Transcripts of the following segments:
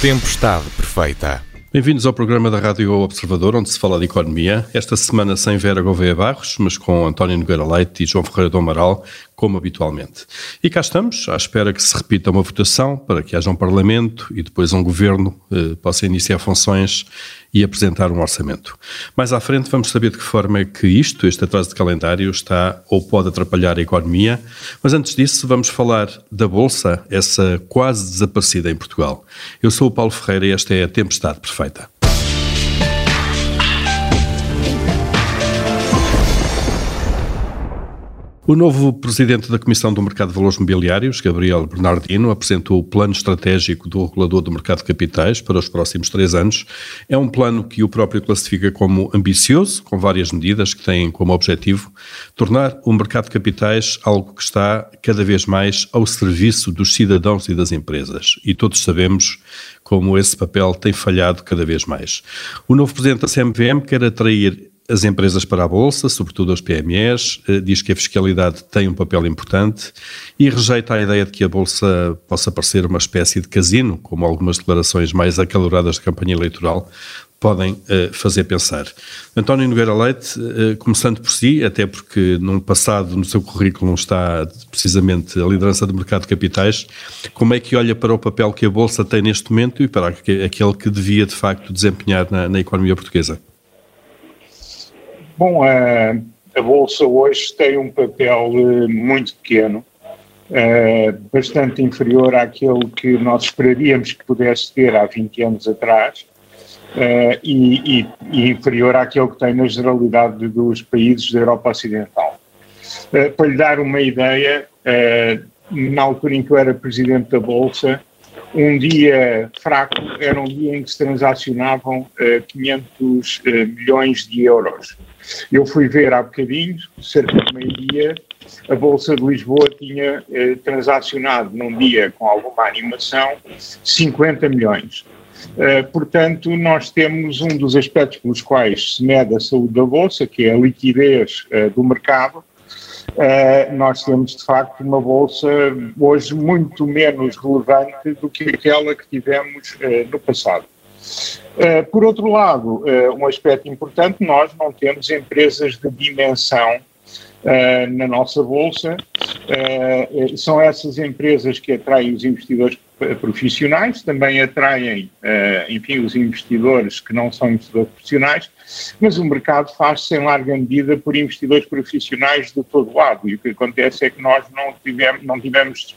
Tempestade Perfeita. Bem-vindos ao programa da Rádio Observador, onde se fala de economia. Esta semana sem Vera Gouveia Barros, mas com António Nogueira Leite e João Ferreira do Amaral, como habitualmente. E cá estamos, à espera que se repita uma votação para que haja um Parlamento e depois um Governo eh, possa iniciar funções e apresentar um orçamento. Mais à frente vamos saber de que forma é que isto, este atraso de calendário, está ou pode atrapalhar a economia. Mas antes disso, vamos falar da Bolsa, essa quase desaparecida em Portugal. Eu sou o Paulo Ferreira e esta é a Tempestade Perfeita. O novo presidente da Comissão do Mercado de Valores Mobiliários, Gabriel Bernardino, apresentou o plano estratégico do regulador do mercado de capitais para os próximos três anos. É um plano que o próprio classifica como ambicioso, com várias medidas que têm como objetivo tornar o mercado de capitais algo que está cada vez mais ao serviço dos cidadãos e das empresas. E todos sabemos como esse papel tem falhado cada vez mais. O novo presidente da CMVM quer atrair as empresas para a Bolsa, sobretudo as PMEs, eh, diz que a fiscalidade tem um papel importante e rejeita a ideia de que a Bolsa possa parecer uma espécie de casino, como algumas declarações mais acaloradas da campanha eleitoral podem uh, fazer pensar. António Nogueira Leite, uh, começando por si, até porque num passado no seu currículo está precisamente a liderança do mercado de capitais, como é que olha para o papel que a Bolsa tem neste momento e para aquele que devia de facto desempenhar na, na economia portuguesa? Bom, a, a Bolsa hoje tem um papel eh, muito pequeno, uh, bastante inferior àquele que nós esperaríamos que pudesse ter há 20 anos atrás. Uh, e, e, e, inferior àquele que tem na generalidade dos países da Europa Ocidental. Uh, para lhe dar uma ideia, na altura em que eu era presidente da Bolsa, um dia fraco era um dia em que se transacionavam 500 milhões de euros. Eu fui ver há bocadinho, cerca de meio-dia, a Bolsa de Lisboa tinha eh, transacionado num dia com alguma animação 50 milhões. Uh, portanto, nós temos um dos aspectos pelos quais se mede a saúde da Bolsa, que é a liquidez uh, do mercado. Uh, nós temos, de facto, uma Bolsa hoje muito menos relevante do que aquela que tivemos no passado. Uh, por outro lado, uh, um aspecto importante, nós não temos empresas de dimensão uh, na nossa bolsa. são essas empresas que atraem os investidores profissionais, também atraem, enfim, os investidores que não são investidores profissionais, mas o mercado faz-se em larga medida por investidores profissionais de todo lado. E o que acontece é que nós não tivemos, não tivemos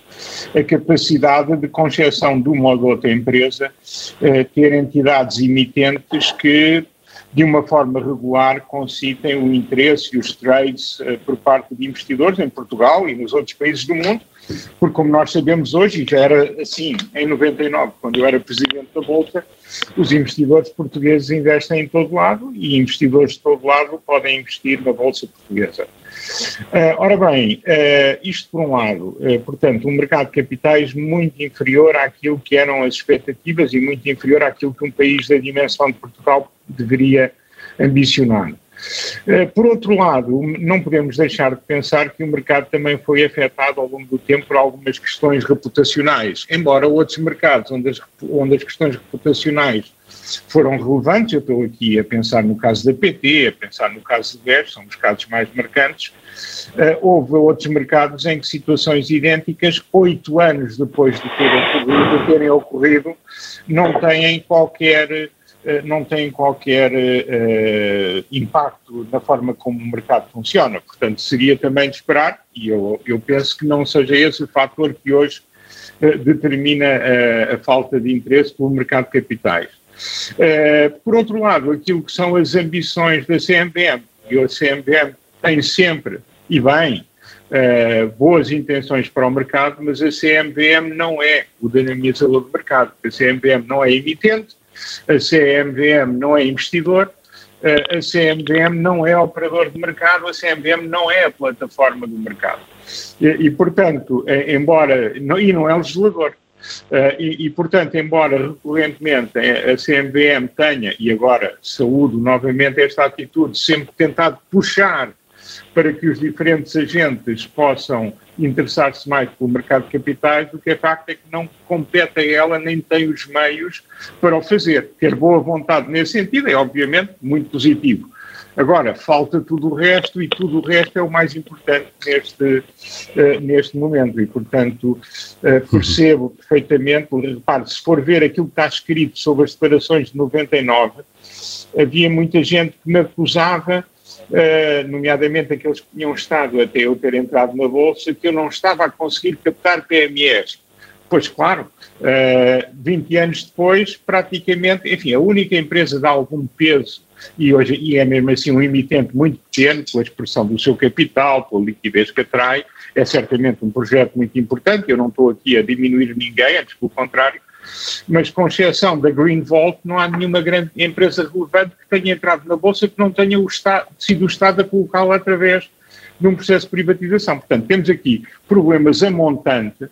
a capacidade de, com exceção de uma ou de outra empresa, eh, ter entidades emitentes que de uma forma regular concitem o interesse e os trades uh, por parte de investidores em Portugal e nos outros países do mundo, porque como nós sabemos hoje, e já era assim em 99, quando eu era presidente da Bolsa, os investidores portugueses investem em todo lado e investidores de todo lado podem investir na Bolsa Portuguesa. Uh, ora bem, uh, isto por um lado, uh, portanto, um mercado de capitais muito inferior àquilo que eram as expectativas e muito inferior àquilo que um país da dimensão de Portugal deveria ambicionar. Por outro lado, não podemos deixar de pensar que o mercado também foi afetado ao longo do tempo por algumas questões reputacionais, embora outros mercados onde as, onde as questões reputacionais foram relevantes. Eu estou aqui a pensar no caso da PT, a pensar no caso de BES, são os casos mais marcantes. Uh, houve outros mercados em que situações idênticas, oito anos depois de terem ocorrido, de terem ocorrido não têm qualquer uh, não têm qualquer uh, impacto na forma como o mercado funciona. Portanto, seria também de esperar, e eu, eu penso que não seja esse o fator que hoje determina a falta de interesse pelo mercado de capitais. Uh, por outro lado, aquilo que são as ambições da CMBM, e a CMBM tem sempre, e bem, uh, boas intenções para o mercado, mas a CMBM não é o dinamizador do mercado. A CMBM não é emitente, a CMBM não é investidor, uh, a CMBM não é operador de mercado, a CMBM não é a plataforma do mercado. E, e portanto, embora, não, e não é legislador. Uh, e, e, portanto, embora recorrentemente a CMVM tenha, e agora saúdo novamente esta atitude, sempre tentado puxar para que os diferentes agentes possam interessar-se mais pelo mercado de capitais, o que é facto é que não compete a ela nem tem os meios para o fazer. Ter boa vontade nesse sentido é, obviamente, muito positivo. Agora, falta tudo o resto e tudo o resto é o mais importante neste, uh, neste momento e, portanto, uh, percebo perfeitamente, repare, se for ver aquilo que está escrito sobre as declarações de 99, havia muita gente que me acusava Uh, nomeadamente aqueles que tinham estado até eu ter entrado na Bolsa, que eu não estava a conseguir captar PMEs. Pois claro, uh, eh, 20 anos depois, praticamente, enfim, a única empresa de algum peso, e hoje e é mesmo assim um emitente muito pequeno, pela expressão do seu capital, pela liquidez que atrai, é certamente um projeto muito importante, eu não estou aqui a diminuir ninguém, antes pelo contrário, mas com exceção da Green Vault, não há nenhuma grande empresa relevante que tenha entrado na Bolsa que não tenha o Estado, sido o Estado a colocá-la através de um processo de privatização. Portanto, temos aqui problemas a montante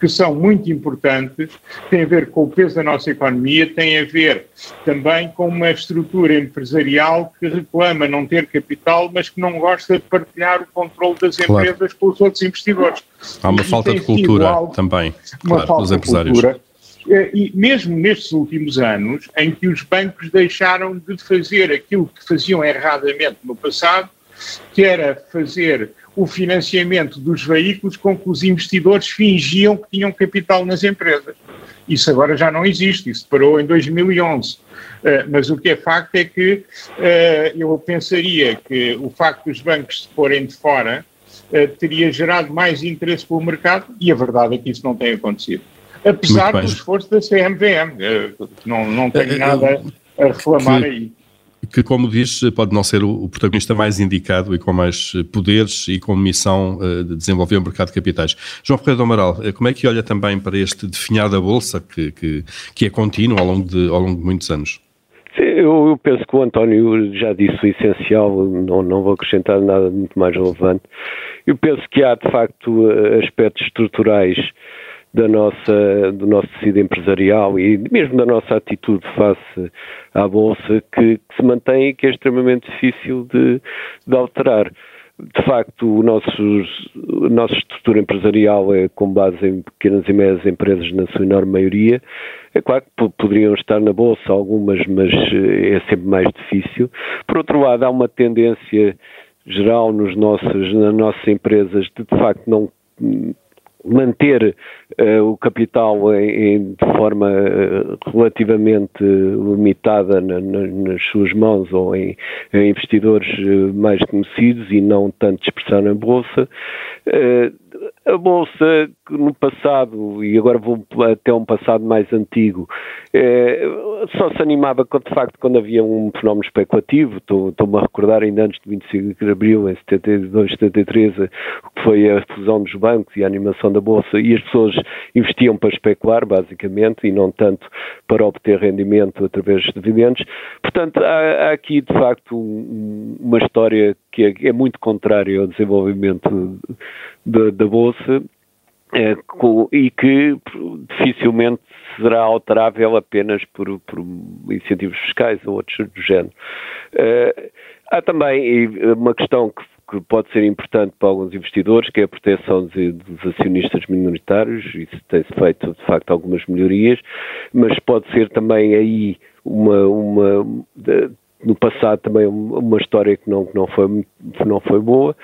que são muito importantes, têm a ver com o peso da nossa economia, têm a ver também com uma estrutura empresarial que reclama não ter capital, mas que não gosta de partilhar o controle das empresas claro. com os outros investidores. Há uma e falta de cultura algo, também, uma claro, dos empresários. Cultura, eh, e mesmo nestes últimos anos, em que os bancos deixaram de fazer aquilo que faziam erradamente no passado, que era fazer o financiamento dos veículos com que os investidores fingiam que tinham capital nas empresas. Isso agora já não existe, isso parou em 2011. Uh, eh, mas o que é facto é que uh, eu pensaria que o facto dos bancos se porem de fora uh, teria gerado mais interesse pelo mercado e a verdade é que isso não tem acontecido apesar do esforço da CMVM. Não, não tenho nada a reclamar que, aí. Que, como diz, pode não ser o, protagonista mais indicado e com mais poderes e com missão de desenvolver o mercado de capitais. João Ferreira do Amaral, como é que olha também para este definhar da Bolsa, que, que, que é contínuo ao longo, de, ao longo de muitos anos? Eu, eu, penso que o António já disse o essencial, não, não vou acrescentar nada muito mais relevante. Eu penso que há, de facto, aspectos estruturais da nossa, do nosso tecido empresarial e mesmo da nossa atitude face à Bolsa que, que se mantém e que é extremamente difícil de, de alterar. De facto, o nosso, a nossa estrutura empresarial é com base em pequenas e médias empresas, na sua enorme maioria. É claro que poderiam estar na Bolsa algumas, mas eh, é sempre mais difícil. Por outro lado, há uma tendência geral nos nossos, nas nossas empresas de, de facto, não manter uh, o capital em, em, de forma uh, relativamente limitada na, na, nas suas mãos ou em, em investidores uh, mais conhecidos e não tanto dispersar na bolsa. A bolsa no passado, e agora vou até um passado mais antigo, só se animava de facto quando havia um fenómeno especulativo, estou-me a recordar ainda antes de 25 de Abril, em 72, 73, o que foi a fusão dos bancos e a animação da Bolsa, e as pessoas investiam para especular, basicamente, e não tanto para obter rendimento através de dividendos. Portanto, há, há aqui, de facto, um, uma história que é, é, muito contrária ao desenvolvimento da, Bolsa, é, com, e que dificilmente será alterável apenas por, por incentivos fiscais ou outros do género. Uh, há também uma questão que, que, pode ser importante para alguns investidores, que é a proteção de, dos acionistas minoritários, isso tem-se feito de facto algumas melhorias, mas pode ser também aí uma, uma no passado também uma história que não, que não, foi, não foi boa.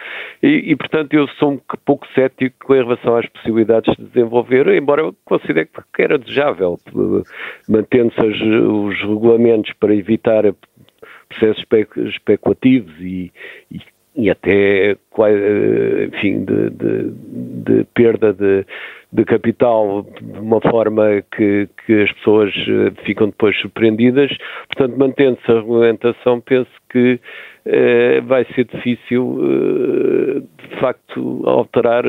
E, e, portanto eu sou um pouco cético em relação às possibilidades de desenvolver, embora eu considere que era desejável, mantendo-se os regulamentos para evitar processos especulativos e, e e até, enfim, de, de, de perda de, de, capital de uma forma que, que, as pessoas eh, ficam depois surpreendidas. Portanto, mantendo-se a regulamentação, penso que eh, vai ser difícil, eh, de facto, alterar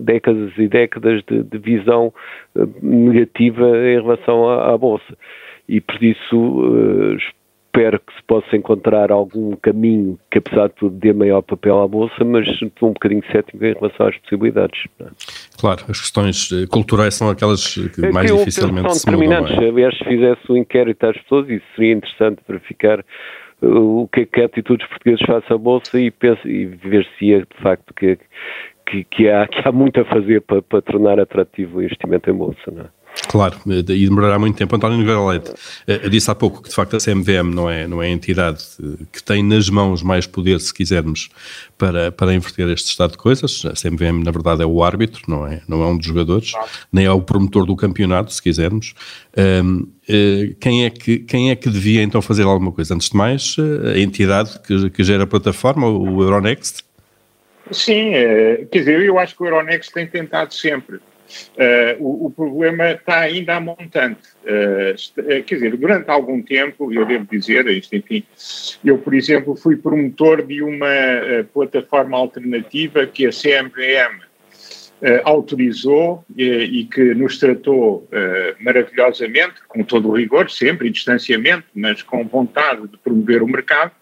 décadas e décadas de, de visão eh, negativa em relação à, à Bolsa. E por isso espero que se possa encontrar algum caminho que, apesar de tudo, dê maior papel à Bolsa, mas estou um bocadinho cético em relação às possibilidades. É? Claro, as questões eh, culturais são aquelas que é mais que dificilmente são se mudam. Aliás, se fizesse um inquérito às pessoas, isso seria interessante verificar o que é que atitudes portugueses face à Bolsa e, e ver-se de facto que, que, que, há, que há muito a fazer para, para tornar atrativo o investimento em Bolsa, não é? Claro, e demorará muito tempo. António Nogueira Leite, eh, eu disse há pouco que de facto a CMVM não é, não é a entidade eh, que tem nas mãos mais poder, se quisermos, para, para inverter este estado de coisas. A CMVM, na verdade, é o árbitro, não é, não é um dos jogadores, nem é o promotor do campeonato, se quisermos. Um, eh, quem, é que, quem é que devia então fazer alguma coisa? Antes de mais, a entidade que, que gera a plataforma, o Euronext? Sim, quer dizer, eu acho que o Euronext tem tentado sempre Uh, o, o, problema está ainda a montante. Uh, quer dizer, durante algum tempo, eu devo dizer, isto, enfim, eu, por exemplo, fui promotor de uma uh, plataforma alternativa que a CMVM autorizou e que nos tratou maravilhosamente, com todo o rigor, sempre, em distanciamento, mas com vontade de promover o mercado,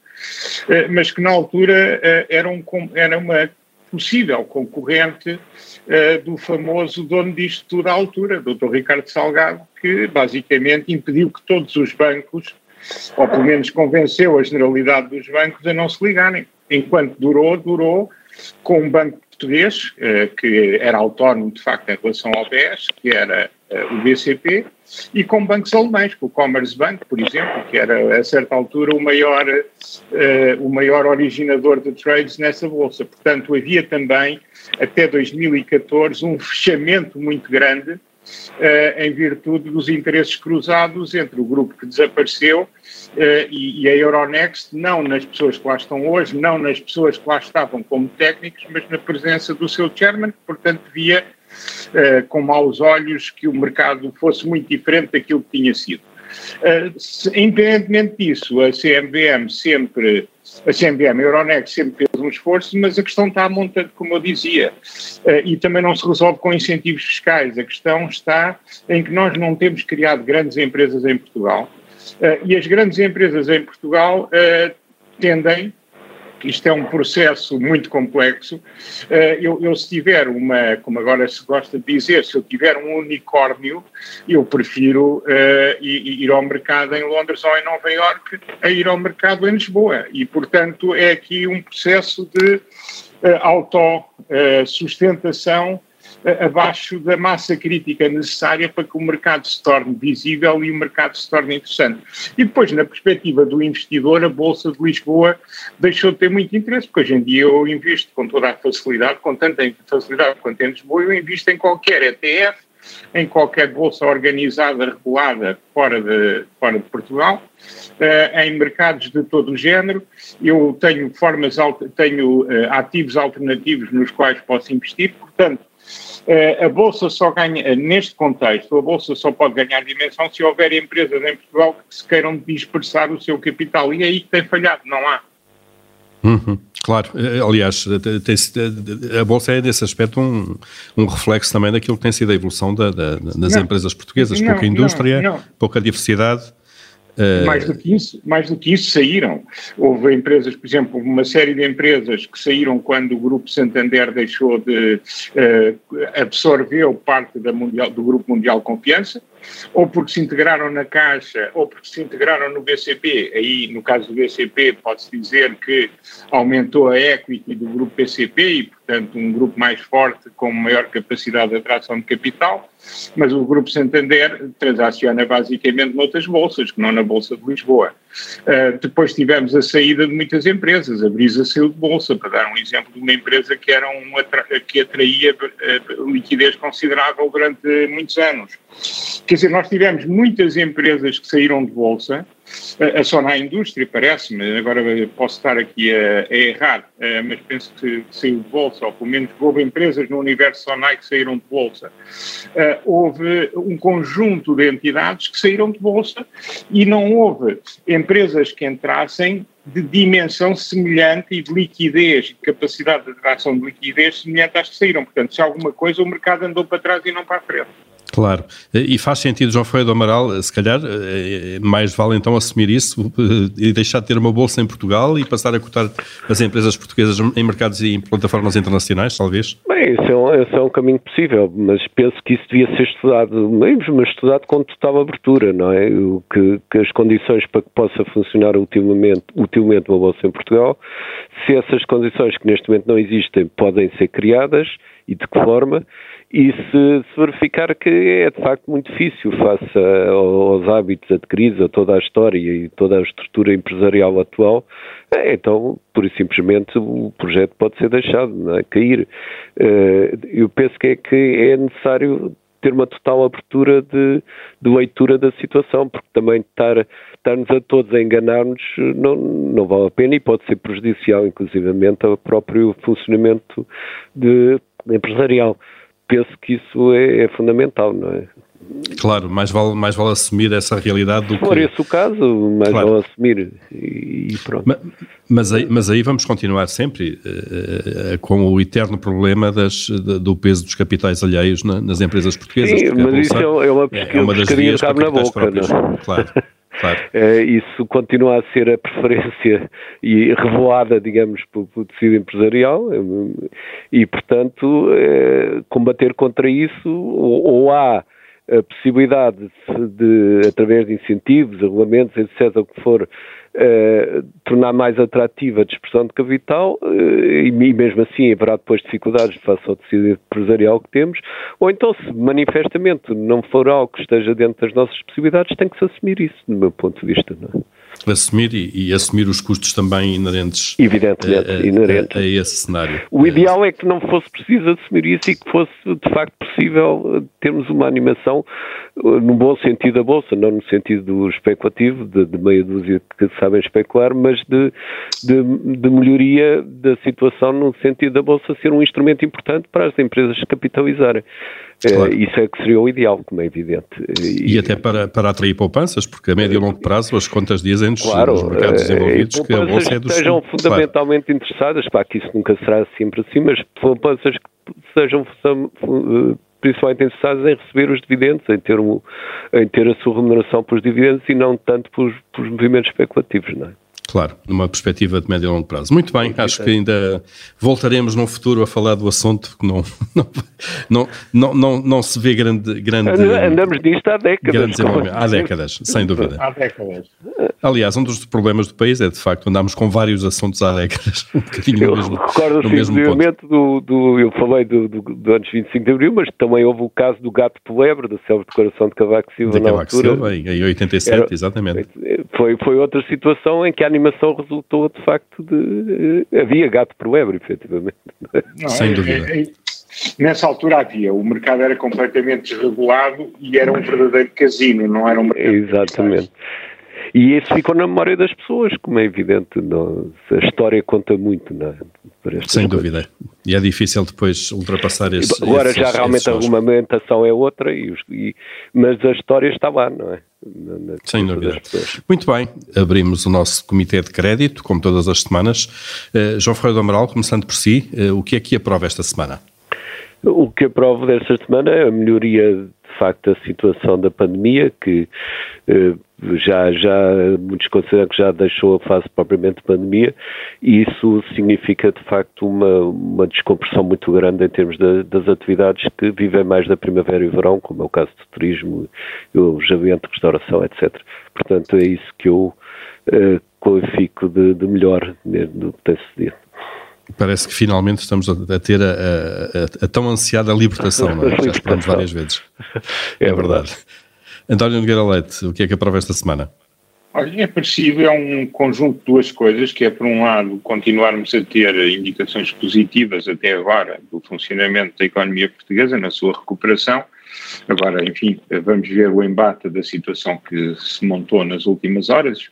mas que na altura era, um, era uma possível concorrente uh, do famoso dono disto tudo à altura, Dr. Ricardo Salgado, que basicamente impediu que todos os bancos, ou pelo menos convenceu a generalidade dos bancos a não se ligarem. Enquanto durou, durou com um banco português, uh, que era autónomo de facto em relação ao BES, que era o BCP, e com bancos alemães, com o Commerzbank, por exemplo, que era a certa altura o maior, uh, o maior originador de trades nessa bolsa. Portanto, havia também, até 2014, um fechamento muito grande Uh, em virtude dos interesses cruzados entre o grupo que desapareceu uh, e, e, a Euronext, não nas pessoas que lá estão hoje, não nas pessoas que lá estavam como técnicos, mas na presença do seu chairman, que, portanto, via uh, com maus olhos que o mercado fosse muito diferente daquilo que tinha sido. Uh, independentemente disso, a CMVM sempre, a CMVM, a Euronext sempre fez um esforço, mas a questão está montante, como eu dizia, uh, e também não se resolve com incentivos fiscais. A questão está em que nós não temos criado grandes empresas em Portugal, uh, e as grandes empresas em Portugal tendem isto é um processo muito complexo. Eh, eu, eu, se tiver uma, como agora se gosta de dizer, se eu tiver um unicórnio, eu prefiro uh, ir ao mercado em Londres ou em Nova Iorque a ir ao mercado em Lisboa. E, portanto, é aqui um processo de uh, autossustentação uh, abaixo da massa crítica necessária para que o mercado se torne visível e o mercado se torne interessante. E depois, na perspectiva do investidor, a Bolsa de Lisboa deixou de ter muito interesse, porque hoje em dia eu invisto com toda a facilidade, com tanta facilidade quanto em Lisboa, eu invisto em qualquer ETF, em qualquer bolsa organizada, regulada fora de, fora de Portugal, uh, em mercados de todo o género. Eu tenho formas, tenho uh, ativos alternativos nos quais posso investir, portanto, a Bolsa só ganha, eh, neste contexto, a Bolsa só pode ganhar dimensão se houver empresas em Portugal que se queiram dispersar o seu capital. E é aí que tem falhado, não há. Uhum, claro, eh, aliás, tem, a Bolsa é nesse aspecto um, um, reflexo também daquilo que tem sido a evolução da, da, das não, empresas portuguesas, não, pouca indústria, não, pouca diversidade. Uh... Mais, do que isso, mais do que isso, saíram. Houve empresas, por exemplo, uma série de empresas que saíram quando o Grupo Santander deixou de uh, parte da mundial, do Grupo Mundial Confiança, ou porque se integraram na Caixa, ou porque se integraram no BCP. Aí, no caso do BCP, pode-se dizer que aumentou a equity do Grupo BCP e, portanto, um grupo mais forte com maior capacidade de atração de capital, mas o Grupo Santander transaciona basicamente noutras bolsas, que não na Bolsa de Lisboa. Uh, depois tivemos a saída de muitas empresas, a Brisa saiu de Bolsa, para dar um exemplo de uma empresa que, era um atra que atraía uh, liquidez considerável durante muitos anos. Quer dizer, nós tivemos muitas empresas que saíram de Bolsa, a só na indústria, parece-me, agora posso estar aqui a, a errar, eh, mas penso que saiu de bolsa, ou pelo menos houve empresas no universo Sonai que saíram de bolsa. Eh, houve um conjunto de entidades que saíram de bolsa e não houve empresas que entrassem de dimensão semelhante e de liquidez, de capacidade de atração de liquidez semelhante às que saíram. Portanto, se alguma coisa, o mercado andou para trás e não para a frente. Claro, e faz sentido, João Ferreira do Amaral, se calhar eh, mais vale então assumir isso eh, e deixar de ter uma bolsa em Portugal e passar a cotar as empresas portuguesas em mercados e em plataformas internacionais, talvez? Bem, esse é um, esse é um caminho possível, mas penso que isso devia ser estudado, mesmo, mas estudado com total abertura, não é? O que, que as condições para que possa funcionar utilmente, utilmente uma bolsa em Portugal, se essas condições que neste momento não existem podem ser criadas e de que forma, e se, se, verificar que é de facto muito difícil face aos hábitos adquiridos, a toda a história e toda a estrutura empresarial atual, é, então, por simplesmente, o projeto pode ser deixado é? cair. Eh, eu penso que é, que é necessário ter uma total abertura de, de leitura da situação, porque também estar, estarmos a todos a enganar-nos não, não vale a pena e pode ser prejudicial, inclusivamente, ao próprio funcionamento de, empresarial penso que isso é, é fundamental, não é? Claro, mais vale, mais vale assumir essa realidade do Se for que... esse o caso, mais claro. vale assumir e, pronto. Mas, mas, aí, mas aí vamos continuar sempre uh, uh, com o eterno problema das, do peso dos capitais alheios na, nas empresas portuguesas. Sim, mas isso é, é uma, é uma das vias na boca, é? Claro. Claro. Uh, isso continua a ser a preferência e revelada, digamos, pelo, tecido empresarial e, portanto, uh, combater contra isso ou, ou há a possibilidade de, através de incentivos, regulamentos, etc., o que for, eh, tornar mais atrativa a dispersão de capital eh, e mesmo assim haverá depois dificuldades face ao tecido empresarial que temos, ou então se manifestamente não for algo que esteja dentro das nossas possibilidades, tem que se assumir isso, do meu ponto de vista. Não é? Assumir e, e, assumir os custos também inerentes Evidentemente, a, a, inerente. a, a, esse cenário. O ideal é que não fosse preciso assumir isso e que fosse de facto possível eh, termos uma animação eh, no bom sentido da Bolsa, não no sentido especulativo, de, de meia dúzia que sabem especular, mas de, de, de, melhoria da situação no sentido da Bolsa ser um instrumento importante para as empresas capitalizarem. Eh, claro. Isso é que seria o ideal, como é evidente. E, e até para, para atrair poupanças, porque a médio e longo prazo as contas dizem-nos claro, nos mercados desenvolvidos que a Bolsa é dos... sejam fundamentalmente claro. interessadas, para que isso nunca será sempre assim, mas poupanças que sejam principalmente interessadas em receber os dividendos, em ter, um, em ter a sua remuneração pelos dividendos e não tanto pelos, pelos movimentos especulativos, não é? Claro, numa perspectiva de médio e longo prazo. Muito bem, acho que ainda voltaremos no futuro a falar do assunto, que não, não, não, não, não, se vê grande... grande Andamos nisto há décadas. Há décadas, sem dúvida. Há décadas. Aliás, um dos problemas do país é, de facto, andamos com vários assuntos há décadas, um bocadinho eu mesmo recordo ponto. Do, do, eu falei do, do, do anos 25 de Abril, mas também houve o caso do gato polebre, da célebre declaração de Cavaco Silva de Cavaco Silva, em 87, Era, exatamente. Foi, foi outra situação em que a animação resultou de facto de. Eh, havia gato por lebre, efetivamente. Não, Sem é, dúvida. É, é, nessa altura havia, o mercado era completamente desregulado e era um verdadeiro casino, não era um mercado. Exatamente. E isso ficou na memória das pessoas, como é evidente. Não, a história conta muito, não é? Sem coisas. dúvida. E é difícil depois ultrapassar esse. Agora esses, já realmente a regulamentação é outra, e, e, mas a história está lá, não é? Na, na Sem dúvida. Muito bem, abrimos o nosso comitê de crédito, como todas as semanas. Uh, João Ferreira do Amaral, começando por si, uh, o que é que aprova esta semana? O que aprovo desta semana é a melhoria, de facto, da situação da pandemia, que uh, já, já muitos consideram que já deixou a fase propriamente de pandemia e isso significa de facto uma, uma descompressão muito grande em termos de, das atividades que vivem mais da primavera e verão, como é o caso do turismo, o alojamento, restauração, etc. Portanto, é isso que eu uh, qualifico de, de melhor no que tem sucedido. Parece que finalmente estamos a, ter a, a, a, tão ansiada libertação, não é? Já esperamos várias vezes. É verdade. António Nogueira Leite, o que é que aprova esta semana? Olha, é parecido, é um conjunto de duas coisas, que é, por um lado, continuarmos a ter indicações positivas até agora do funcionamento da economia portuguesa na sua recuperação. Agora, enfim, vamos ver o embate da situação que se montou nas últimas horas,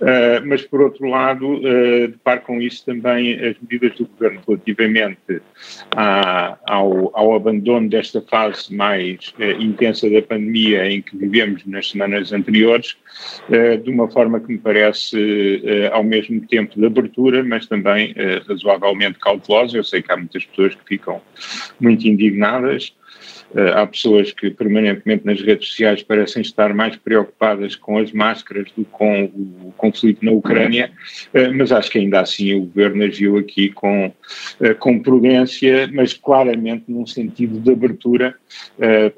Uh, mas, por outro lado, uh, deparo com isso também as medidas do Governo relativamente à, ao, ao, abandono desta fase mais uh, intensa da pandemia em que vivemos nas semanas anteriores, de uma forma que me parece ao mesmo tempo de abertura, mas também razoavelmente cautelosa. Eu sei que há muitas pessoas que ficam muito indignadas, há pessoas que permanentemente nas redes sociais parecem estar mais preocupadas com as máscaras do que com o conflito na Ucrânia, uh, mas acho que ainda assim o governo agiu aqui com, uh, com prudência, mas claramente num sentido de abertura,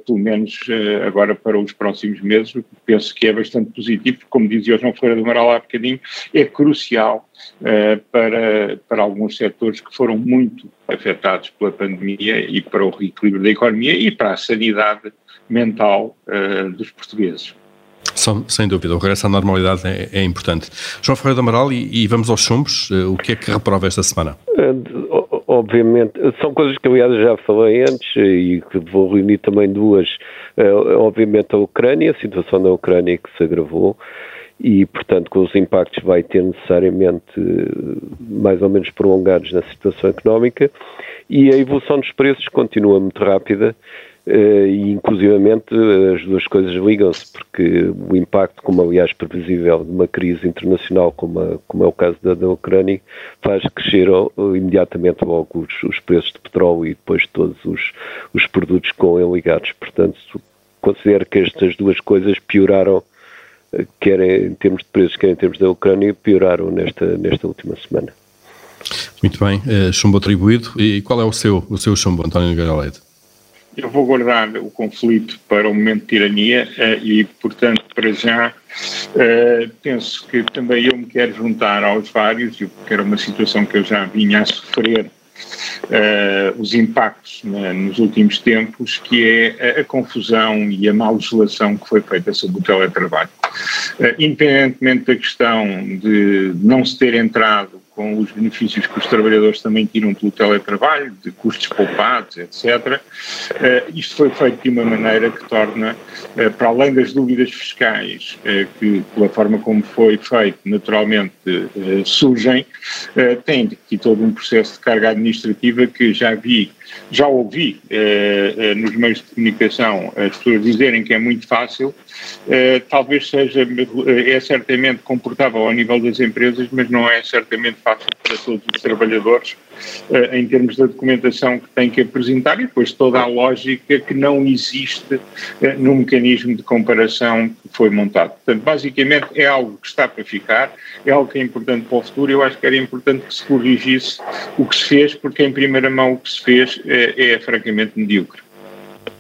pelo menos agora para os próximos meses, o que penso que é bastante positivo, como dizia o João Ferreira do Amaral há bocadinho, é crucial para, para alguns setores que foram muito afetados pela pandemia e para o reequilíbrio da economia e para a sanidade mental uh, dos portugueses. Sem dúvida, o regresso à normalidade é, é importante. João Ferreira do Amaral, e, e, vamos aos chumbos, uh, o que é que reprova esta semana? Obviamente, são coisas que aliás já falei antes e que vou reunir também duas. obviamente a Ucrânia, a situação da Ucrânia que se agravou, e, portanto, com os impactos vai ter necessariamente mais ou menos prolongados na situação económica e a evolução dos preços continua muito rápida eh, e, inclusivamente, as duas coisas ligam-se, porque o impacto, como aliás previsível, de uma crise internacional como, a, como é o caso da, da Ucrânia, faz crescer imediatamente logo os, os, preços de petróleo e depois todos os, os produtos com ele ligados. Portanto, considero que estas duas coisas pioraram quer em termos de preços, quer em termos da Ucrânia, pioraram nesta, nesta última semana. Muito bem, uh, chumbo atribuído. E qual é o seu, o seu chumbo, António Nogueira Leite? Eu vou guardar o conflito para o momento de tirania uh, e, portanto, para já uh, penso que também eu me quero juntar aos vários, porque era uma situação que eu já vinha a sofrer uh, os impactos né, nos últimos tempos, que é a, a, confusão e a má legislação que foi feita sobre o teletrabalho. Uh, independentemente da questão de não se ter entrado com os benefícios que os trabalhadores também tiram pelo teletrabalho, de custos poupados, etc. Uh, isto foi feito de uma maneira que torna, uh, para além das dúvidas fiscais, uh, que pela forma como foi feito, naturalmente surgem, tem aqui todo um processo de carga administrativa que já vi já ouvi eh, eh, nos meios de comunicação as pessoas dizerem que é muito fácil, eh, talvez seja, é certamente comportável ao nível das empresas, mas não é certamente fácil para todos os trabalhadores em termos da documentação que têm que apresentar e depois toda a lógica que não existe no mecanismo de comparação que foi montado. Portanto, basicamente é algo que está para ficar, é algo que é importante para o futuro. Eu acho que era importante que se corrigisse o que se fez, porque em primeira mão o que se fez é, é francamente medíocre.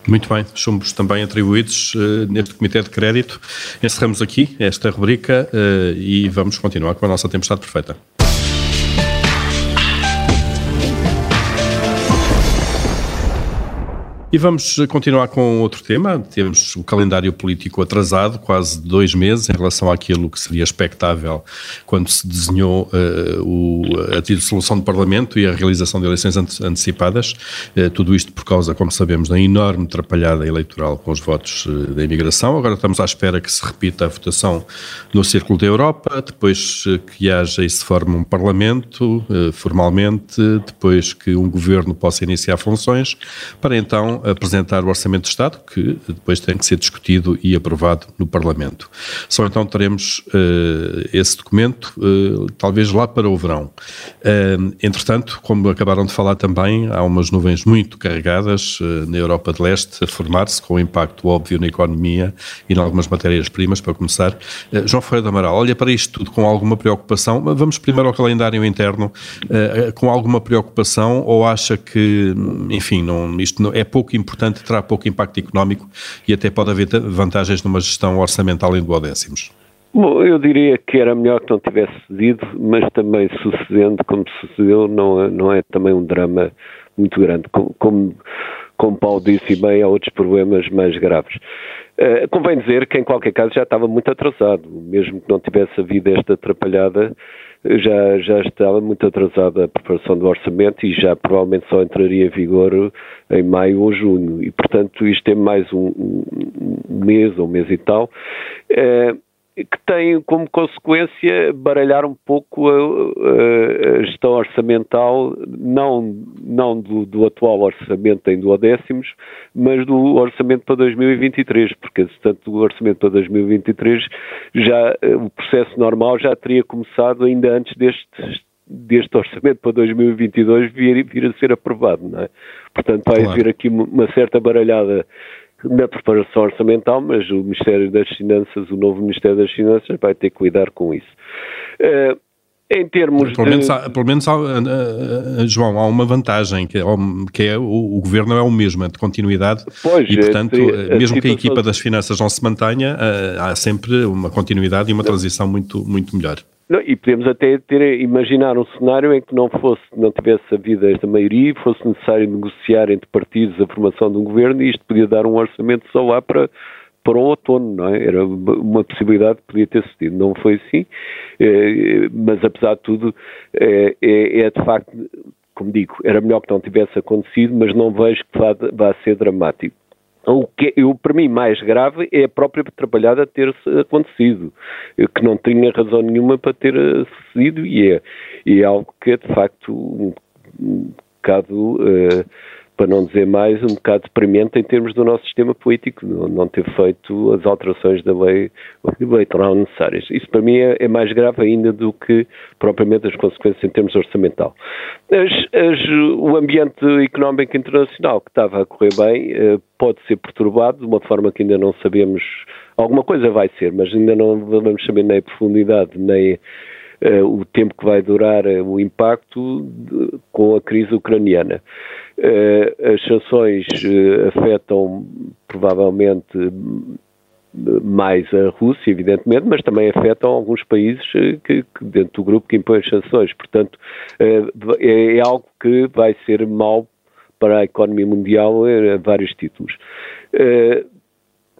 Muito bem, chumbos também atribuídos uh, neste Comitê de Crédito. Encerramos aqui esta rubrica uh, e vamos continuar com a nossa tempestade perfeita. E vamos continuar com outro tema. Temos o calendário político atrasado, quase dois meses, em relação àquilo que seria expectável quando se desenhou uh, o, a dissolução do Parlamento e a realização de eleições antecipadas. Uh, tudo isto por causa, como sabemos, da enorme atrapalhada eleitoral com os votos uh, da imigração. Agora estamos à espera que se repita a votação no Círculo da Europa, depois que haja e se forme um Parlamento formalmente, depois que um governo possa iniciar funções, para então apresentar o Orçamento de Estado, que depois tem que ser discutido e aprovado no Parlamento. Só então teremos uh, esse documento, uh, talvez lá para o verão. Uh, entretanto, como acabaram de falar também, há umas nuvens muito carregadas na Europa de Leste a formar-se, com impacto óbvio na economia e em algumas matérias-primas, para começar. João Ferreira do Amaral, olha para isto tudo com alguma preocupação, mas vamos primeiro ao calendário interno, com alguma preocupação ou acha que, enfim, não, isto não, é pouco pouco importante, terá pouco impacto económico e até pode haver vantagens numa gestão orçamental em duodécimos? Bom, eu diria que era melhor que não tivesse sucedido, mas também sucedendo como sucedeu, não, é, não é também um drama muito grande. Como, como, Paulo disse bem, há outros problemas mais graves. Uh, convém dizer que, em qualquer caso, já estava muito atrasado. Mesmo que não tivesse havido esta atrapalhada, já, já estava muito atrasada a preparação do orçamento e já provavelmente só entraria em vigor em maio ou junho. E, portanto, isto é mais um, um mês ou um mês e tal. É, que tem como consequência baralhar um pouco a, a, gestão orçamental, não, não do, do, atual orçamento em duodécimos, mas do orçamento para 2023, porque, portanto, o orçamento para 2023 já, o processo normal já teria começado ainda antes deste, deste orçamento para 2022 vir, vir a ser aprovado, não é? Portanto, vai claro. haver aqui uma certa baralhada na preparação orçamental, mas o Ministério das Finanças, o novo Ministério das Finanças, vai ter que lidar com isso. Uh, em termos pelo menos, há, pelo menos há, uh, uh, João, há uma vantagem, que é, que é o, o, governo é o mesmo, é de continuidade, pois, e portanto, a, a mesmo que a equipa das finanças não se mantenha, há sempre uma continuidade e uma transição muito, muito melhor. Não, e podemos até ter, imaginar um cenário em que não fosse, não tivesse havido esta maioria e fosse necessário negociar entre partidos a formação de um governo e isto podia dar um orçamento só lá para, para o outono, não é? Era uma possibilidade que podia ter sucedido. Não foi assim, eh, mas apesar de tudo, é, é, é, de facto, como digo, era melhor que não tivesse acontecido, mas não vejo que vá, vá ser dramático. O que eu, para mim, mais grave é a própria trabalhada ter acontecido, que não tinha razão nenhuma para ter sucedido e é, e é algo que é, de facto, um bocado uh, para não dizer mais, um bocado deprimente em termos do nosso sistema político, não, ter feito as alterações da lei eleitoral necessárias. Isso para mim é, é, mais grave ainda do que propriamente as consequências em termos orçamental. As, as, o ambiente económico internacional que estava a correr bem eh, pode ser perturbado de uma forma que ainda não sabemos, alguma coisa vai ser, mas ainda não vamos saber nem a profundidade, nem o tempo que vai durar uh, o impacto de, com a crise ucraniana. Uh, as sanções afetam provavelmente mais a Rússia, evidentemente, mas também afetam alguns países que, que dentro do grupo que impõem as sanções. Portanto, é, é, algo que vai ser mau para a economia mundial a vários títulos.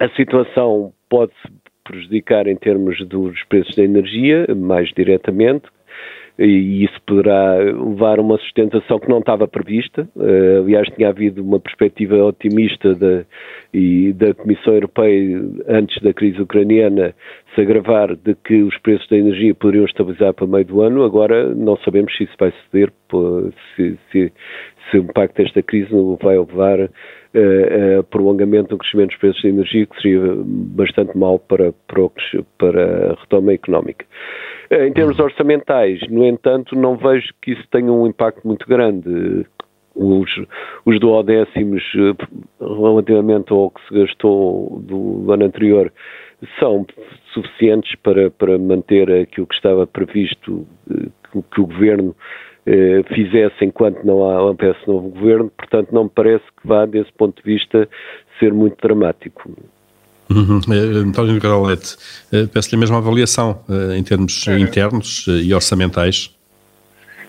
A situação pode-se prejudicar em termos dos preços da energia, mais diretamente, e isso poderá levar a uma sustentação que não estava prevista. Uh, aliás, tinha havido uma perspectiva otimista da, e da Comissão Europeia, antes da crise ucraniana, se agravar de que os preços da energia poderiam estabilizar para meio do ano. Agora não sabemos se isso vai suceder, se, se, se o impacto desta crise vai levar uh, uh, prolongamento do crescimento dos preços da energia, que seria bastante mau para, para, para a retoma económica. Uh, em termos orçamentais, no entanto, não vejo que isso tenha um impacto muito grande. Os, os duodécimos, relativamente ao que se gastou do, do ano anterior, são suficientes para, para manter aquilo que estava previsto, que o Governo eh, fizesse enquanto não há um novo governo, portanto não me parece que vá, desse ponto de vista, ser muito dramático. Uhum. Eh, António Garolete, eh, peço-lhe a mesma avaliação em termos é. internos e orçamentais.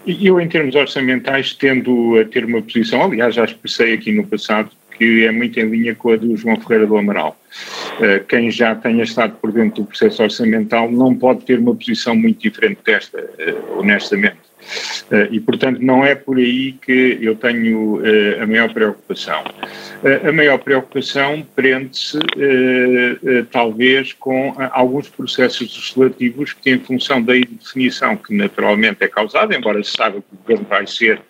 Eu, em termos orçamentais, tendo a ter uma posição, aliás, já expressei aqui no passado, que é muito em linha com a do João Ferreira do Amaral. Quem já tenha estado por dentro do processo orçamental não pode ter uma posição muito diferente desta, honestamente. Eh, e, portanto, não é por aí que eu tenho eh, a maior preocupação. Eh, a maior preocupação prende-se, talvez, com alguns processos legislativos que, em função da indefinição que naturalmente é causada, embora se saiba que o governo vai ser,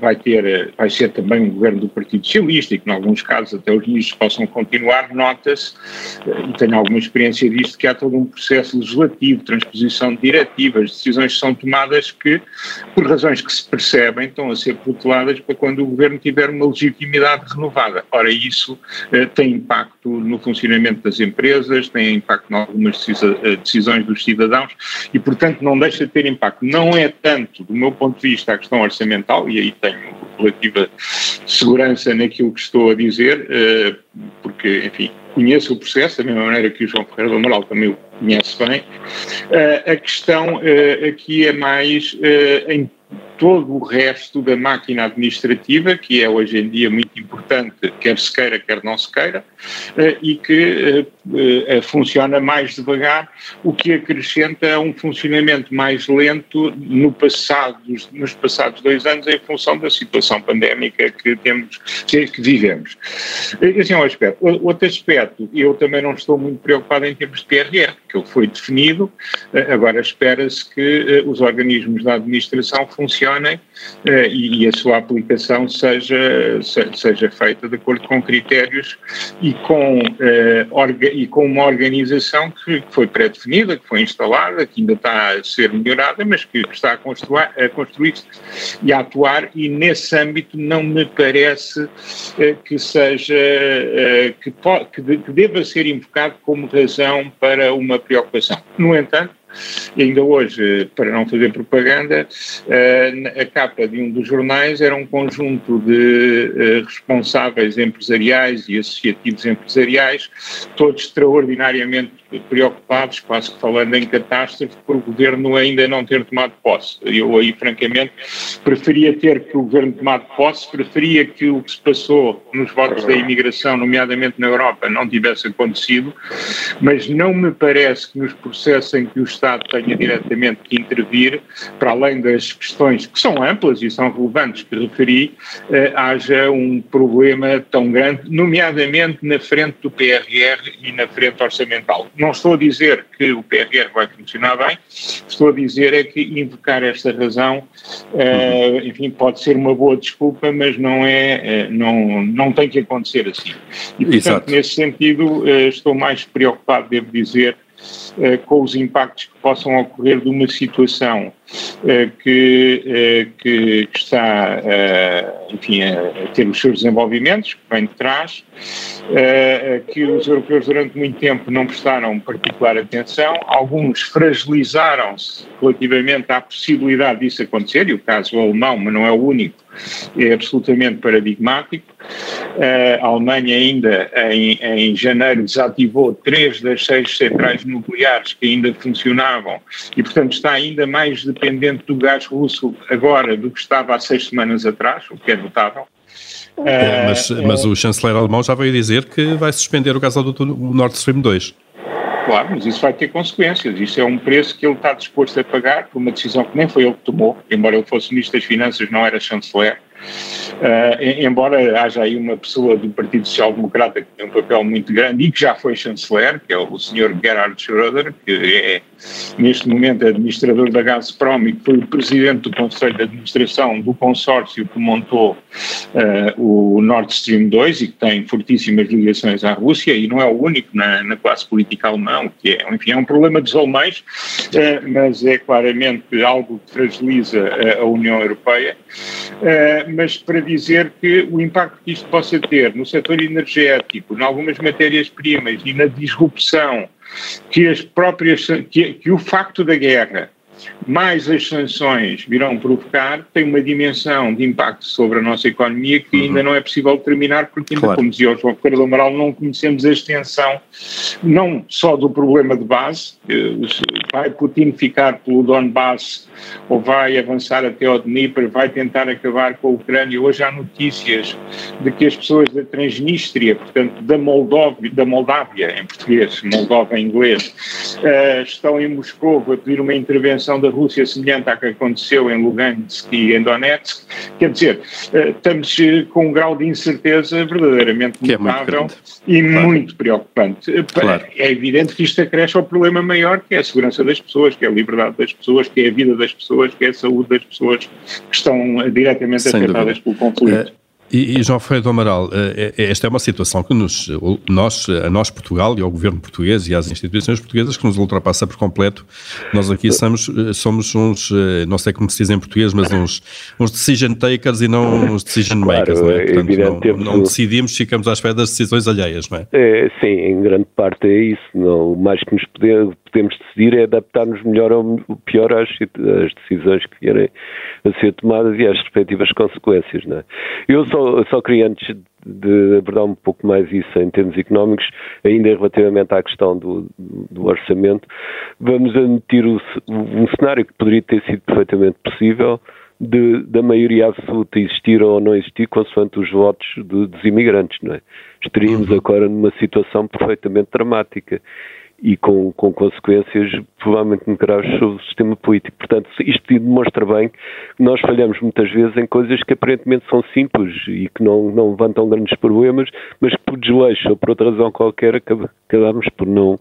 vai ter, vai ser também um governo do Partido Socialista e que, em alguns casos, até os ministros possam continuar, nota-se, e tenho alguma experiência disto, que há todo um processo legislativo, transposição de diretivas, decisões que são tomadas que que, por razões que se percebem, estão a ser proteladas para quando o governo tiver uma legitimidade renovada. Ora, isso eh, tem impacto no funcionamento das empresas, tem impacto em algumas eh, decisões dos cidadãos e, portanto, não deixa de ter impacto. Não é tanto, do meu ponto de vista, a questão orçamental, e aí tenho relativa segurança naquilo que estou a dizer, eh, porque, enfim, conheço o processo, da mesma maneira que o João Ferreira do Amaral também o conhece bem. Uh, a questão uh, aqui é mais em todo o resto da máquina administrativa, que é hoje em dia muito importante, quer se queira, quer não se queira, eh, e que eh, eh, funciona mais devagar, o que acrescenta um funcionamento mais lento no passado, nos passados dois anos em função da situação pandémica que temos, que vivemos. Esse é um aspecto. Outro aspecto, eu também não estou muito preocupado em termos de PRR, que foi definido, agora espera-se que os organismos da administração funcionem funcionem e, e, a sua aplicação seja, seja feita de acordo com critérios e com, orga, e com uma organização que foi pré-definida, que foi instalada, que ainda está a ser melhorada, mas que está a construir-se e a atuar, e nesse âmbito não me parece que seja, que, que deva ser invocado como razão para uma preocupação. No entanto, ainda hoje, para não fazer propaganda, eh, a capa de um dos jornais era um conjunto de eh, responsáveis empresariais e associativos empresariais, todos extraordinariamente preocupados, quase que falando em catástrofe, por o governo ainda não ter tomado posse. Eu aí, francamente, preferia ter que o governo tomado posse, preferia que o que se passou nos votos da imigração, nomeadamente na Europa, não tivesse acontecido, mas não me parece que nos processos em que o Estado tenha diretamente que intervir, para além das questões que são amplas e são relevantes que referi, eh, haja um problema tão grande, nomeadamente na frente do PRR e na frente orçamental. Não estou a dizer que o PRR vai funcionar bem, estou a dizer é que invocar esta razão, uh, enfim, pode ser uma boa desculpa, mas não é, uh, não, não tem que acontecer assim. E, portanto, Exato. nesse sentido, uh, estou mais preocupado, devo dizer, com os impactos que possam ocorrer de uma situação que, que, está, enfim, a ter os seus desenvolvimentos, que vem de trás, que os europeus durante muito tempo não prestaram particular atenção, alguns fragilizaram-se relativamente à possibilidade disso acontecer, e o caso alemão, mas não é o único, é absolutamente paradigmático. A Alemanha ainda em, em janeiro desativou três das seis centrais nucleares que ainda funcionavam e, portanto, está ainda mais dependente do gás russo agora do que estava há seis semanas atrás, o que é notável. É, mas, mas o chanceler alemão já veio dizer que vai suspender o gasoduto Nord Stream 2. Claro, mas isso vai ter consequências. Isso é um preço que ele está disposto a pagar por uma decisão que nem foi ele que tomou, embora ele fosse Ministro das Finanças, não era chanceler. Uh, embora haja aí uma pessoa do Partido Social Democrata que tem um papel muito grande e que já foi chanceler, que é o Sr. Gerhard Schröder, que é neste momento administrador da Gazprom e que foi o presidente do Conselho de Administração do consórcio que montou uh, o Nord Stream 2 e que tem fortíssimas ligações à Rússia e não é o único na, na classe política alemã, que é, enfim, é um problema dos alemães, uh, mas é claramente algo que fragiliza a União Europeia. Mas para dizer que o impacto que isto possa ter no setor energético, em algumas matérias-primas e na disrupção que as próprias que, que o facto da guerra mais as sanções virão provocar, tem uma dimensão de impacto sobre a nossa economia que ainda uhum. não é possível determinar, porque ainda, claro. como dizia o João Ferreira do Amaral, não conhecemos a extensão, não só do problema de base, vai Putin ficar pelo Donbass ou vai avançar até ao Dnieper, vai tentar acabar com a Ucrânia. Hoje há notícias de que as pessoas da Transnistria, portanto da Moldóvia, da Moldávia, em português, Moldova em inglês, uh, estão em Moscou a pedir uma intervenção da Rússia semelhante à que aconteceu em Lugansk e em Donetsk. Quer dizer, uh, estamos uh, com um grau de incerteza verdadeiramente que notável é e claro. muito preocupante. Claro. É evidente que isto acresce ao problema maior, que é a segurança das pessoas, que é a liberdade das pessoas, que é a vida das pessoas, que é a saúde das pessoas que estão diretamente Sem afetadas dúvida. pelo conflito. Uh, e, e, João Ferreira do Amaral, eh, eh, esta é uma situação que nos, nós, a nós Portugal e ao governo português e às instituições portuguesas que nos ultrapassa por completo. Nós aqui somos, somos uns, não sei como se diz em português, mas uns, uns decision takers e não uns decision makers, claro, não é? Portanto, não, não, decidimos, ficamos à espera das decisões alheias, não é? é sim, em grande parte é isso. Não, o mais que nos podemos, podemos decidir é adaptar-nos melhor ou pior às, às decisões que vierem a ser tomadas e às respectivas consequências, não é? Eu só só, queria, antes de abordar um pouco mais isso em termos económicos, ainda relativamente à questão do, do orçamento, vamos admitir o, um cenário que poderia ter sido perfeitamente possível de, da maioria absoluta existir ou não existir, consoante os votos de, dos imigrantes, não é? Estaríamos uhum. agora numa situação perfeitamente dramática. E com, com consequências provavelmente muito graves sobre o sistema político. Portanto, isto demonstra bem que nós falhamos muitas vezes em coisas que aparentemente são simples e que não, não levantam grandes problemas, mas que por desleixo ou por outra razão qualquer acabamos por não,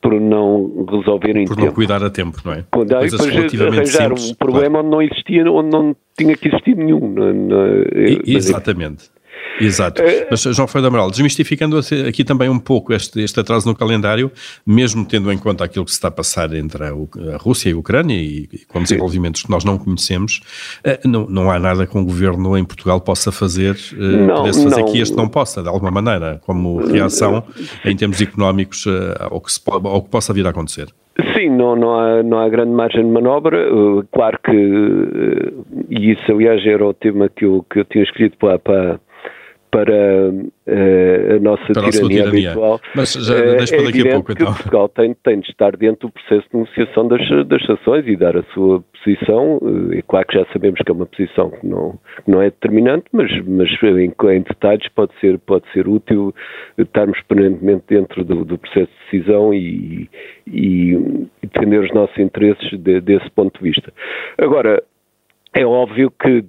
por não resolver em por tempo. não cuidar a tempo, não é? Quando aí depois arranjar um problema claro. onde não existia, onde não tinha que existir nenhum. Não, não, Exatamente. Exato. Eh, Mas, João Ferreira Amaral, desmistificando aqui também um pouco este, este atraso no calendário, mesmo tendo em conta aquilo que se está a passar entre a, a Rússia e a Ucrânia e, e com desenvolvimentos que nós não conhecemos, eh, não, não há nada que um governo em Portugal possa fazer, eh, não, pudesse fazer não. que este não possa, de alguma maneira, como reação em termos económicos ao que, se, ao que possa vir a acontecer. Sim, não, não, há, não há grande margem de manobra. claro que, e isso aliás era o tema que eu, que eu tinha escrito para, para para uh, a nossa para tirania, a habitual. Mas já uh, deixa para daqui a pouco então. Portugal tem, tem de estar dentro do processo de negociação das, das sanções e dar a sua posição. Uh, e claro que já sabemos que é uma posição que não, que não é determinante, mas, mas em, em, detalhes pode ser, pode ser útil estarmos permanentemente dentro do, do processo de decisão e, e, defender os nossos interesses de, desse ponto de vista. Agora, é óbvio que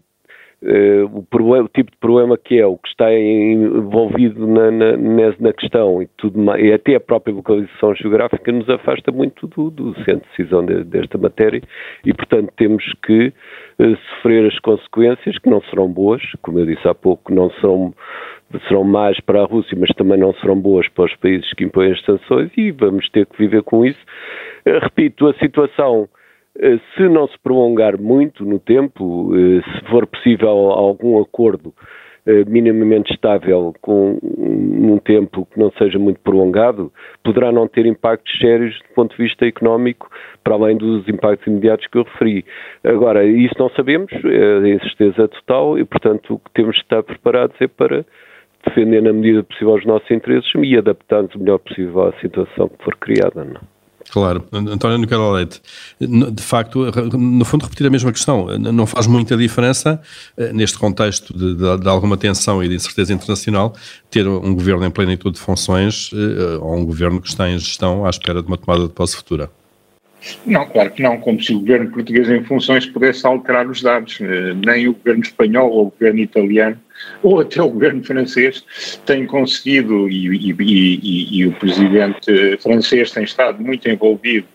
o, problema, o, tipo de problema que é, o que está envolvido na, na, na questão e, tudo mais, e até a própria localização geográfica nos afasta muito do, do centro de decisão de, desta matéria e, portanto, temos que uh, sofrer as consequências, que não serão boas, como eu disse há pouco, não serão, serão más para a Rússia, mas também não serão boas para os países que impõem as sanções e vamos ter que viver com isso. Uh, repito, a situação eh, se não se prolongar muito no tempo, eh, se for possível algum acordo eh, minimamente estável com um tempo que não seja muito prolongado, poderá não ter impactos sérios do ponto de vista económico, para além dos impactos imediatos que eu referi. Agora, isso não sabemos, é incerteza total e, portanto, o que temos de estar preparados é para defender na medida possível os nossos interesses e adaptar-nos o melhor possível à situação que for criada. Não? Claro, António Nicolau Leite, de facto, no fundo repetir a mesma questão, não faz muita diferença eh, neste contexto de, de, de alguma tensão e de incerteza internacional ter um governo em plenitude de funções eh, ou um governo que está em gestão à espera de uma tomada de posse futura. Não, claro que não, como se o governo português em funções pudesse alterar os dados, eh, nem o governo espanhol ou o governo italiano ou até o governo francês tem conseguido, e, e, e, e o presidente francês tem estado muito envolvido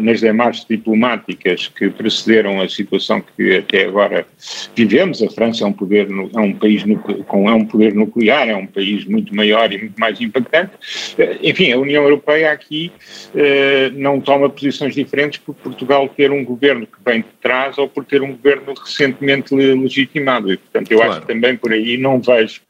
nas demarches diplomáticas que precederam a situação que até agora vivemos. A França é um, poder, é um país com é um poder nuclear, é um país muito maior e muito mais impactante. Eh, enfim, a União Europeia aqui eh, não toma posições diferentes por Portugal ter um governo que vem de trás ou por ter um governo recentemente legitimado. E, portanto, eu claro. acho que também por aí não vejo.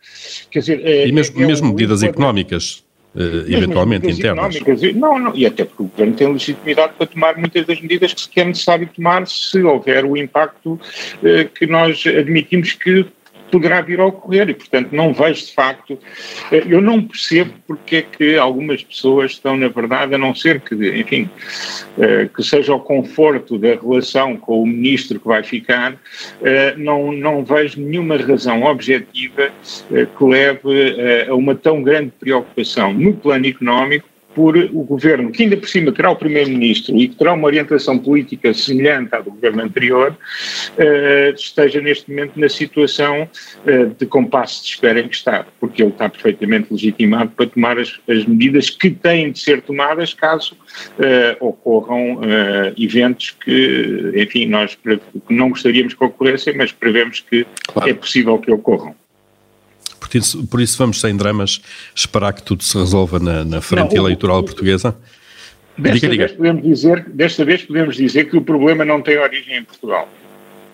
Quer dizer, e mesmo, é mesmo um medidas económicas uh, eventualmente internas. Não, não, e até porque o governo tem legitimidade para tomar muitas das medidas que é necessário tomar se houver o impacto uh, que nós admitimos que poderá vir a ocorrer e, portanto, não vejo de facto, eh, eu não percebo porque é que algumas pessoas estão, na verdade, a não ser que, enfim, eh, que seja o conforto da relação com o ministro que vai ficar, eh, não, não vejo nenhuma razão objetiva que leve a uma tão grande preocupação no plano económico por o governo, que ainda por cima terá o primeiro-ministro e que terá uma orientação política semelhante à do governo anterior, uh, esteja neste momento na situação uh, de compasso de espera em que está, porque ele está perfeitamente legitimado para tomar as, as medidas que têm de ser tomadas caso uh, ocorram eventos que, enfim, nós não gostaríamos que ocorressem, mas prevemos que claro. é possível que ocorram. Por isso, por isso vamos sem dramas esperar que tudo se resolva na, na frente não, eleitoral o, portuguesa. Desta, diga, vez Podemos dizer, desta vez podemos dizer que o problema não tem origem em Portugal.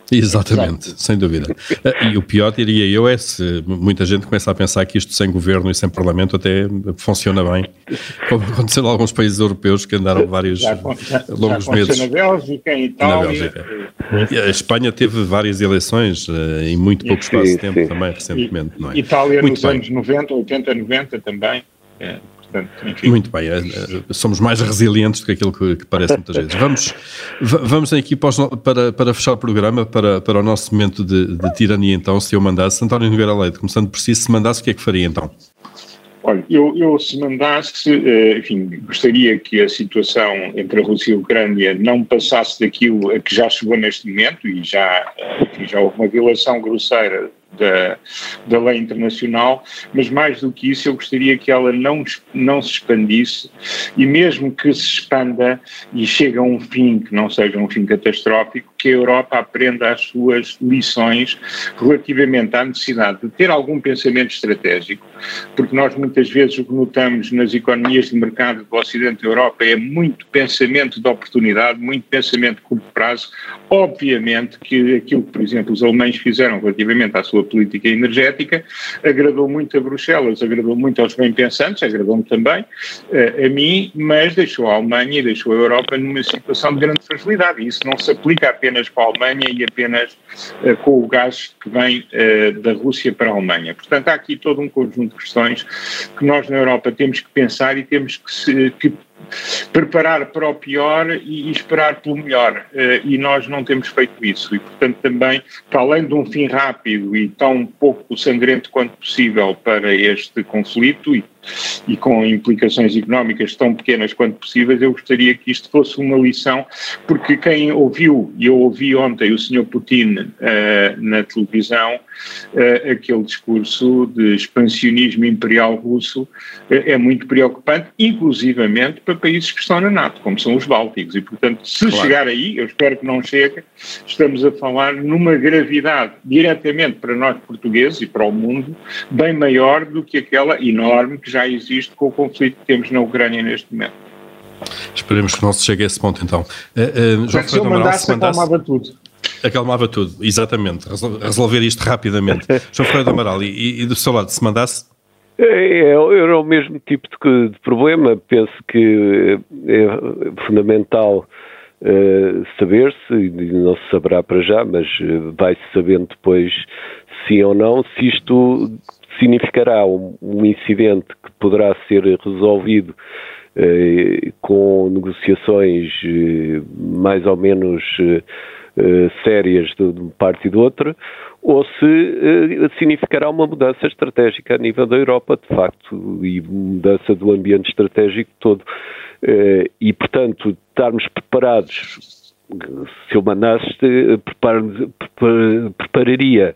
Exatamente, Exato. sem dúvida. E o pior, diria eu, é se muita gente começa a pensar que isto sem governo e sem parlamento até funciona bem, como aconteceu em alguns países europeus que andaram vários já, já, longos já meses. na Bélgica, em Itália. Na Bélgica. E a Espanha teve várias eleições uh, em muito pouco espaço sim, de tempo sim. também, recentemente, não é? Itália muito nos bem. anos 90, 80, 90 também. É. Portanto, Muito bem, é, somos mais resilientes do que aquilo que, que parece muitas vezes. Vamos, vamos aqui para, para fechar o programa, para, para o nosso momento de, de tirania então, se eu mandasse, António Nogueira Leite, começando por si, se mandasse, o que é que faria então? Olha, eu, eu se mandasse, eh, enfim, gostaria que a situação entre a Rússia e a Ucrânia não passasse daquilo a que já chegou neste momento e já, eh, enfim, já houve uma violação grosseira da, da lei internacional, mas mais do que isso eu gostaria que ela não, não se expandisse e mesmo que se expanda e chegue a um fim que não seja um fim catastrófico, que a Europa aprenda as suas lições relativamente à necessidade de ter algum pensamento estratégico, porque nós muitas vezes o que notamos nas economias de mercado do Ocidente da Europa é muito pensamento de oportunidade, muito pensamento de curto prazo. Obviamente que aquilo que, por exemplo, os alemães fizeram relativamente à sua política energética agradou muito a Bruxelas, agradou muito aos bem-pensantes, agradou-me também uh, a mim, mas deixou a Alemanha e deixou a Europa numa situação de grande fragilidade. E isso não se aplica apenas para a Alemanha e apenas uh, com o gás que vem uh, da Rússia para a Alemanha. Portanto, há aqui todo um conjunto de questões que nós na Europa temos que pensar e temos que, se, que preparar para o pior e, esperar pelo melhor. Eh, e nós não temos feito isso. E, portanto, também, para além de um fim rápido e tão pouco sangrento quanto possível para este conflito e e com implicações económicas tão pequenas quanto possíveis, eu gostaria que isto fosse uma lição, porque quem ouviu, e eu ouvi ontem o Sr. Putin uh, na televisão, uh, aquele discurso de expansionismo imperial russo, uh, é muito preocupante, inclusivamente para países que estão na NATO, como são os Bálticos, e portanto, se claro. chegar aí, eu espero que não chegue, estamos a falar numa gravidade diretamente para nós portugueses e para o mundo, bem maior do que aquela enorme que já já existe com o conflito que temos na Ucrânia neste momento. Esperemos que não se chegue a esse ponto então. Uh, uh, João se eu mandasse, se mandasse, acalmava tudo. Acalmava tudo, exatamente. Resolver isto rapidamente. João Ferreira do Amaral, e, e, do seu lado, se mandasse? É, é, era o mesmo tipo de, de problema. Penso que é fundamental uh, saber-se, e não se saberá para já, mas vai-se sabendo depois sim ou não, se isto significará um, um incidente que poderá ser resolvido eh, com negociações eh, mais ou menos eh, eh sérias de, de parte e de outra, ou se eh, significará uma mudança estratégica a nível da Europa, de facto, e mudança do ambiente estratégico todo. Eh, e, portanto, estarmos preparados, se eu mandasse, prepar, prepararia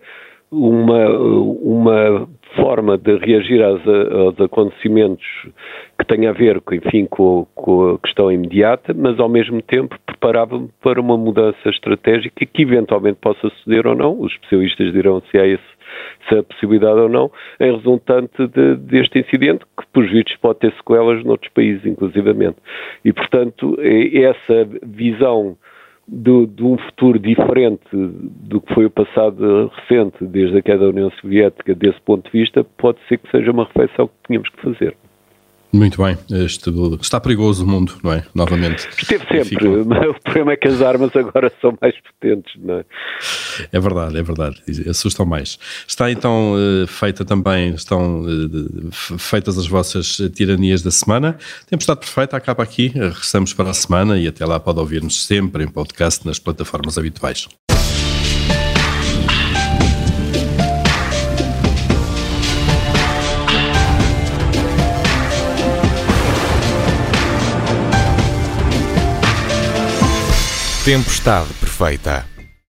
uma, uma forma de reagir aos, aos acontecimentos que tem a ver, enfim, com, com, a questão imediata, mas ao mesmo tempo preparava-me para uma mudança estratégica que eventualmente possa suceder ou não. Os especialistas dirão se há esse, se possibilidade ou não, em resultante de, deste incidente, que por vistos pode ter sequelas noutros países, inclusivamente. E, portanto, essa visão de, de, um futuro diferente do que foi o passado recente, desde a queda da União Soviética, desse ponto de vista, pode ser que seja uma reflexão que tínhamos que fazer. Muito bem, este, está perigoso o mundo, não é? Novamente. Esteve sempre, o problema é que as armas agora são mais potentes, não é? É verdade, é verdade, assustam mais. Está então uh, feita também, estão uh, feitas as vossas tiranias da semana. Tempestade Perfeita acaba aqui, regressamos para a semana e até lá pode ouvir-nos sempre em podcast nas plataformas habituais. Tempestade perfeita.